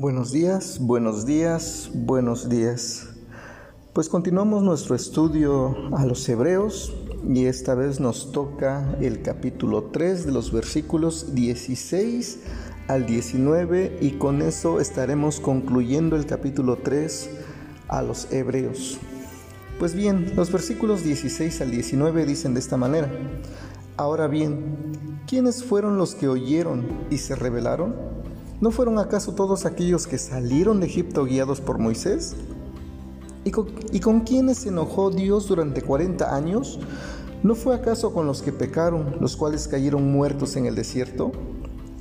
Buenos días, buenos días, buenos días. Pues continuamos nuestro estudio a los hebreos y esta vez nos toca el capítulo 3 de los versículos 16 al 19 y con eso estaremos concluyendo el capítulo 3 a los hebreos. Pues bien, los versículos 16 al 19 dicen de esta manera. Ahora bien, ¿quiénes fueron los que oyeron y se rebelaron? ¿No fueron acaso todos aquellos que salieron de Egipto guiados por Moisés? ¿Y con, ¿Y quiénes se enojó Dios durante 40 años? ¿No fue acaso con los que pecaron, los cuales cayeron muertos en el desierto?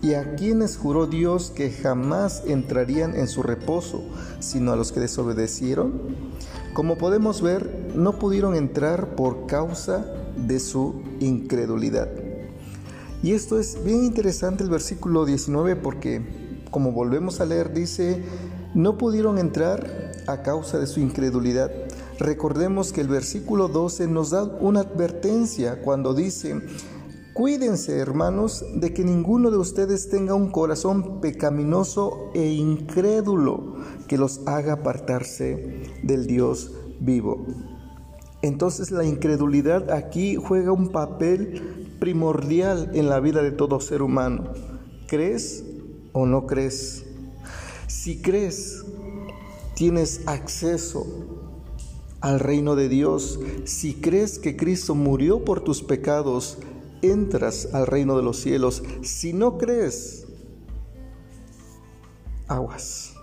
¿Y a quienes juró Dios que jamás entrarían en su reposo, sino a los que desobedecieron? Como podemos ver, no pudieron entrar por causa de su incredulidad. Y esto es bien interesante el versículo 19 porque como volvemos a leer, dice, no pudieron entrar a causa de su incredulidad. Recordemos que el versículo 12 nos da una advertencia cuando dice, cuídense hermanos de que ninguno de ustedes tenga un corazón pecaminoso e incrédulo que los haga apartarse del Dios vivo. Entonces la incredulidad aquí juega un papel primordial en la vida de todo ser humano. ¿Crees o no crees. Si crees, tienes acceso al reino de Dios. Si crees que Cristo murió por tus pecados, entras al reino de los cielos. Si no crees, aguas.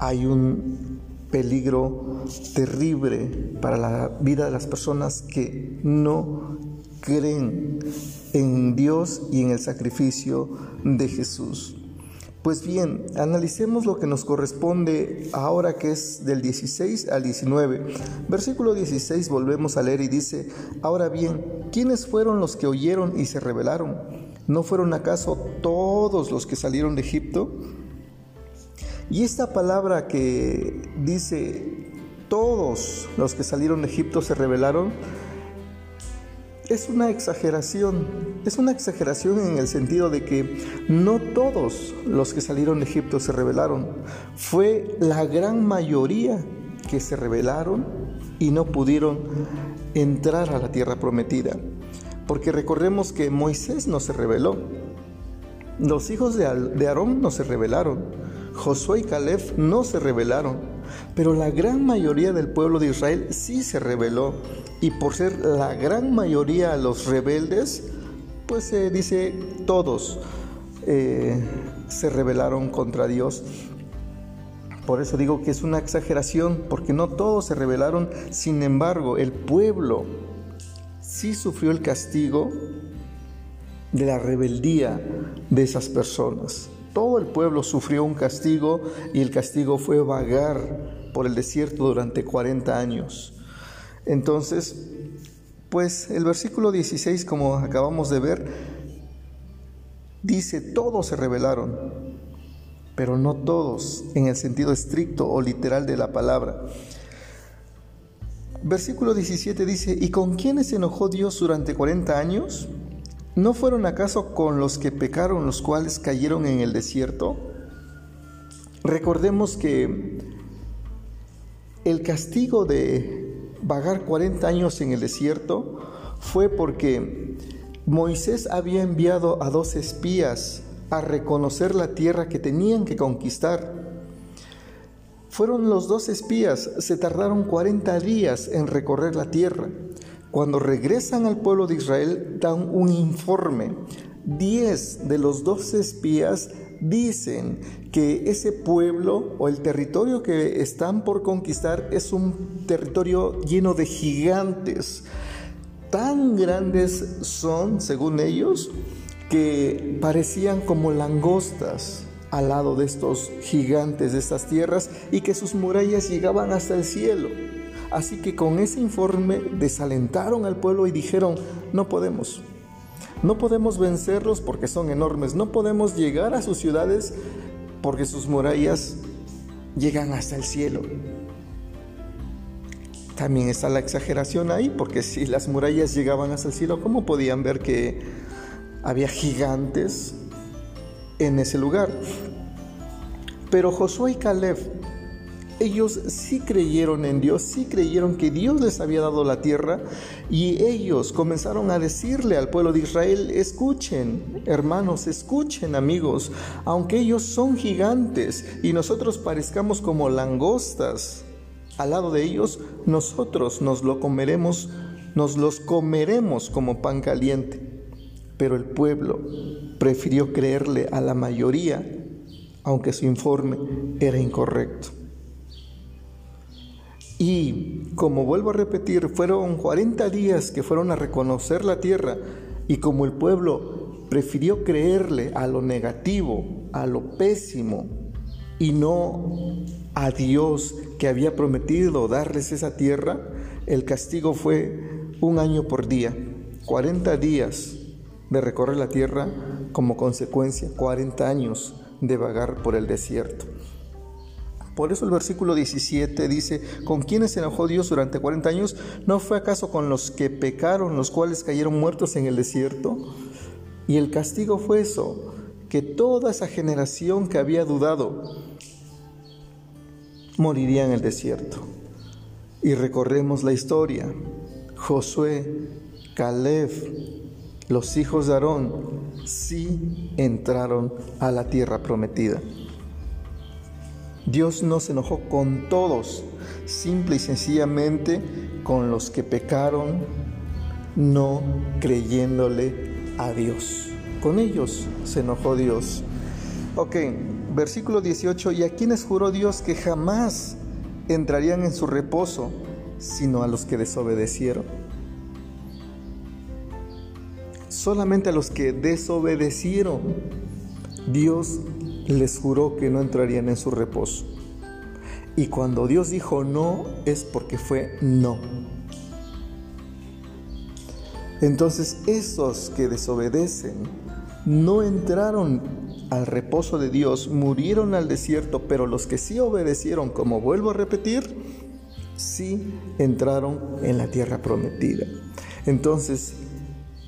Hay un peligro terrible para la vida de las personas que no creen en Dios y en el sacrificio de Jesús. Pues bien, analicemos lo que nos corresponde ahora que es del 16 al 19. Versículo 16 volvemos a leer y dice, ahora bien, ¿quiénes fueron los que oyeron y se rebelaron? ¿No fueron acaso todos los que salieron de Egipto? Y esta palabra que dice, todos los que salieron de Egipto se rebelaron, es una exageración. Es una exageración en el sentido de que no todos los que salieron de Egipto se rebelaron. Fue la gran mayoría que se rebelaron y no pudieron entrar a la tierra prometida. Porque recordemos que Moisés no se rebeló. Los hijos de Aarón no se rebelaron. Josué y Caleb no se rebelaron. Pero la gran mayoría del pueblo de Israel sí se rebeló y por ser la gran mayoría los rebeldes, pues se dice todos eh, se rebelaron contra Dios. Por eso digo que es una exageración, porque no todos se rebelaron, sin embargo el pueblo sí sufrió el castigo de la rebeldía de esas personas. Todo el pueblo sufrió un castigo y el castigo fue vagar por el desierto durante 40 años. Entonces, pues el versículo 16, como acabamos de ver, dice, todos se rebelaron, pero no todos en el sentido estricto o literal de la palabra. Versículo 17 dice, ¿y con quiénes se enojó Dios durante 40 años? ¿No fueron acaso con los que pecaron los cuales cayeron en el desierto? Recordemos que el castigo de vagar 40 años en el desierto fue porque Moisés había enviado a dos espías a reconocer la tierra que tenían que conquistar. Fueron los dos espías, se tardaron 40 días en recorrer la tierra. Cuando regresan al pueblo de Israel, dan un informe. Diez de los doce espías dicen que ese pueblo o el territorio que están por conquistar es un territorio lleno de gigantes. Tan grandes son, según ellos, que parecían como langostas al lado de estos gigantes de estas tierras y que sus murallas llegaban hasta el cielo. Así que con ese informe desalentaron al pueblo y dijeron, no podemos. No podemos vencerlos porque son enormes. No podemos llegar a sus ciudades porque sus murallas llegan hasta el cielo. También está la exageración ahí, porque si las murallas llegaban hasta el cielo, ¿cómo podían ver que había gigantes en ese lugar? Pero Josué y Caleb, ellos sí creyeron en Dios, sí creyeron que Dios les había dado la tierra y ellos comenzaron a decirle al pueblo de Israel, escuchen, hermanos, escuchen amigos, aunque ellos son gigantes y nosotros parezcamos como langostas, al lado de ellos nosotros nos lo comeremos, nos los comeremos como pan caliente. Pero el pueblo prefirió creerle a la mayoría, aunque su informe era incorrecto. Y como vuelvo a repetir, fueron 40 días que fueron a reconocer la tierra y como el pueblo prefirió creerle a lo negativo, a lo pésimo y no a Dios que había prometido darles esa tierra, el castigo fue un año por día, 40 días de recorrer la tierra como consecuencia, 40 años de vagar por el desierto. Por eso el versículo 17 dice, ¿con quiénes se enojó Dios durante 40 años? ¿No fue acaso con los que pecaron, los cuales cayeron muertos en el desierto? Y el castigo fue eso, que toda esa generación que había dudado moriría en el desierto. Y recorremos la historia. Josué, Caleb, los hijos de Aarón, sí entraron a la tierra prometida. Dios no se enojó con todos, simple y sencillamente con los que pecaron, no creyéndole a Dios. Con ellos se enojó Dios. Ok, versículo 18, y a quienes juró Dios que jamás entrarían en su reposo, sino a los que desobedecieron. Solamente a los que desobedecieron, Dios les juró que no entrarían en su reposo. Y cuando Dios dijo no, es porque fue no. Entonces esos que desobedecen no entraron al reposo de Dios, murieron al desierto, pero los que sí obedecieron, como vuelvo a repetir, sí entraron en la tierra prometida. Entonces,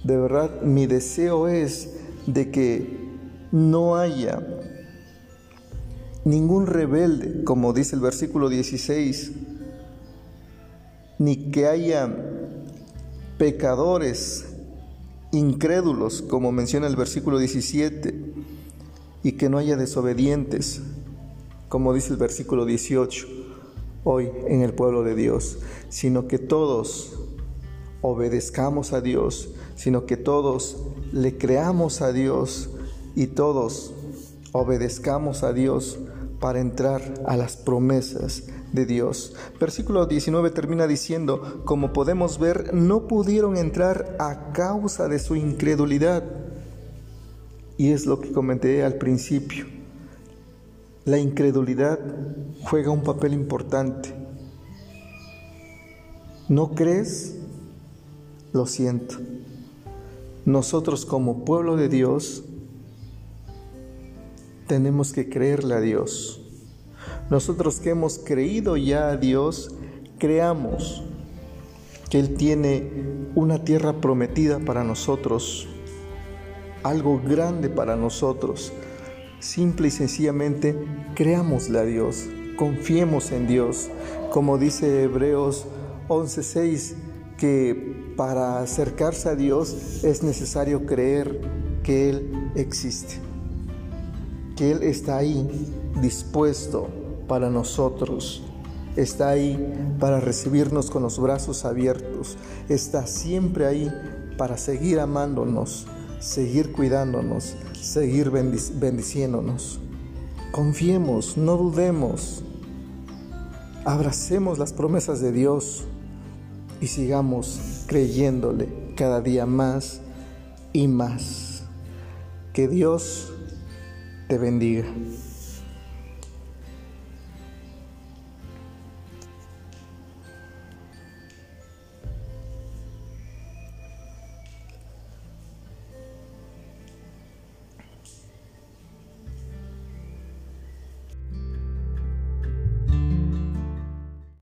de verdad, mi deseo es de que no haya ningún rebelde, como dice el versículo 16, ni que haya pecadores incrédulos, como menciona el versículo 17, y que no haya desobedientes, como dice el versículo 18, hoy en el pueblo de Dios, sino que todos obedezcamos a Dios, sino que todos le creamos a Dios y todos obedezcamos a Dios para entrar a las promesas de Dios. Versículo 19 termina diciendo, como podemos ver, no pudieron entrar a causa de su incredulidad. Y es lo que comenté al principio. La incredulidad juega un papel importante. ¿No crees? Lo siento. Nosotros como pueblo de Dios tenemos que creerle a Dios. Nosotros que hemos creído ya a Dios, creamos que Él tiene una tierra prometida para nosotros, algo grande para nosotros. Simple y sencillamente creámosle a Dios, confiemos en Dios, como dice Hebreos 11:6, que para acercarse a Dios es necesario creer que Él existe que Él está ahí dispuesto para nosotros. Está ahí para recibirnos con los brazos abiertos. Está siempre ahí para seguir amándonos, seguir cuidándonos, seguir bendiciéndonos. Confiemos, no dudemos. Abracemos las promesas de Dios y sigamos creyéndole cada día más y más. Que Dios te bendiga.